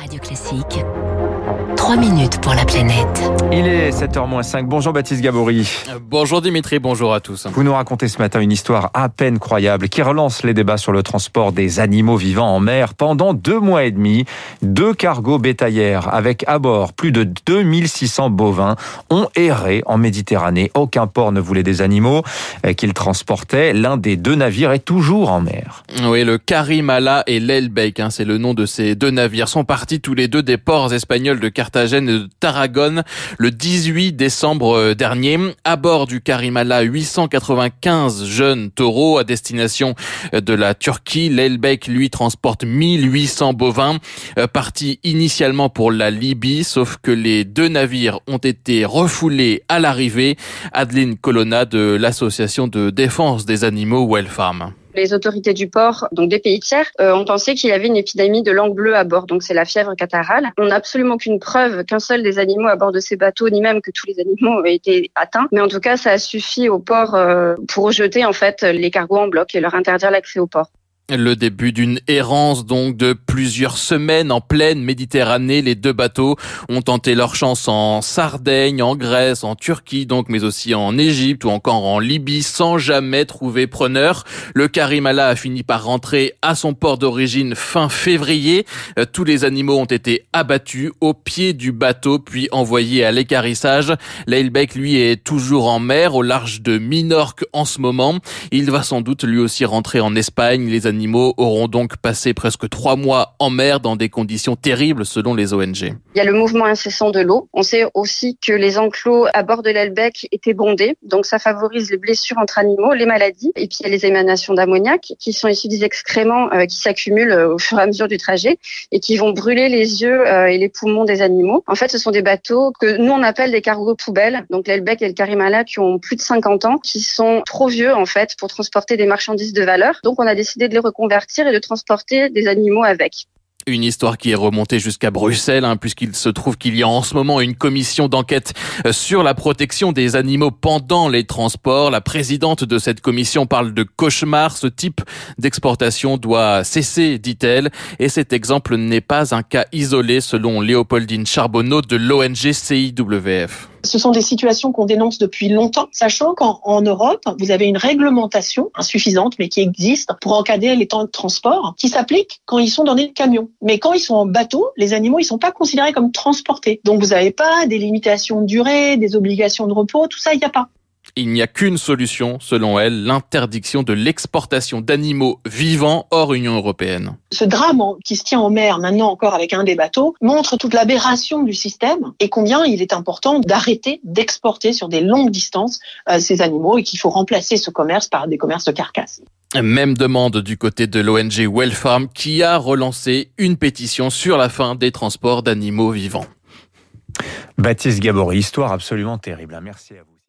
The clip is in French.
Radio Classique. 3 minutes pour la planète. Il est 7h-5. Bonjour Baptiste Gabory. Bonjour Dimitri, bonjour à tous. Vous nous racontez ce matin une histoire à peine croyable qui relance les débats sur le transport des animaux vivants en mer. Pendant deux mois et demi, deux cargos bétaillères avec à bord plus de 2600 bovins ont erré en Méditerranée. Aucun port ne voulait des animaux qu'ils transportaient. L'un des deux navires est toujours en mer. Oui, le Karimala et l'Elbeck, hein, c'est le nom de ces deux navires, sont partis tous les deux des ports espagnols de Carthagène et de Tarragone le 18 décembre euh, dernier. À bord du Karimala, 895 jeunes taureaux à destination euh, de la Turquie. L'Elbeck, lui, transporte 1800 bovins, euh, partis initialement pour la Libye, sauf que les deux navires ont été refoulés à l'arrivée. Adeline Colonna de l'association de défense des animaux Wellfarm. Les autorités du port, donc des pays tiers, euh, ont pensé qu'il y avait une épidémie de langue bleue à bord, donc c'est la fièvre catarrhale. On n'a absolument aucune preuve qu'un seul des animaux à bord de ces bateaux, ni même que tous les animaux aient été atteints. Mais en tout cas, ça a suffi au port euh, pour rejeter en fait les cargos en bloc et leur interdire l'accès au port. Le début d'une errance donc de plusieurs semaines en pleine Méditerranée. Les deux bateaux ont tenté leur chance en Sardaigne, en Grèce, en Turquie donc, mais aussi en Égypte ou encore en Libye sans jamais trouver preneur. Le Karimala a fini par rentrer à son port d'origine fin février. Euh, tous les animaux ont été abattus au pied du bateau puis envoyés à l'écarissage. L'Ailbeck lui est toujours en mer au large de Minorque en ce moment. Il va sans doute lui aussi rentrer en Espagne. Les auront donc passé presque trois mois en mer dans des conditions terribles selon les ONG. Il y a le mouvement incessant de l'eau. On sait aussi que les enclos à bord de l'Elbec étaient bondés, donc ça favorise les blessures entre animaux, les maladies, et puis il y a les émanations d'ammoniac qui sont issues des excréments euh, qui s'accumulent euh, au fur et à mesure du trajet et qui vont brûler les yeux euh, et les poumons des animaux. En fait, ce sont des bateaux que nous on appelle des cargos poubelles, donc l'Elbec et le Karimala qui ont plus de 50 ans, qui sont trop vieux en fait pour transporter des marchandises de valeur. Donc on a décidé de les reconvertir et de transporter des animaux avec. Une histoire qui est remontée jusqu'à Bruxelles, hein, puisqu'il se trouve qu'il y a en ce moment une commission d'enquête euh, sur la protection des animaux pendant les transports. La présidente de cette commission parle de cauchemar. Ce type d'exportation doit cesser, dit-elle. Et cet exemple n'est pas un cas isolé, selon Léopoldine Charbonneau de l'ONG CIWF. Ce sont des situations qu'on dénonce depuis longtemps, sachant qu'en Europe, vous avez une réglementation insuffisante, mais qui existe pour encadrer les temps de transport, qui s'applique quand ils sont dans des camions. Mais quand ils sont en bateau, les animaux, ils sont pas considérés comme transportés. Donc vous n'avez pas des limitations de durée, des obligations de repos, tout ça, il n'y a pas. Il n'y a qu'une solution, selon elle, l'interdiction de l'exportation d'animaux vivants hors Union européenne. Ce drame qui se tient en mer maintenant encore avec un des bateaux montre toute l'aberration du système et combien il est important d'arrêter d'exporter sur des longues distances euh, ces animaux et qu'il faut remplacer ce commerce par des commerces de carcasses. Même demande du côté de l'ONG Wellfarm qui a relancé une pétition sur la fin des transports d'animaux vivants. Baptiste Gabory, histoire absolument terrible. Hein. Merci à vous.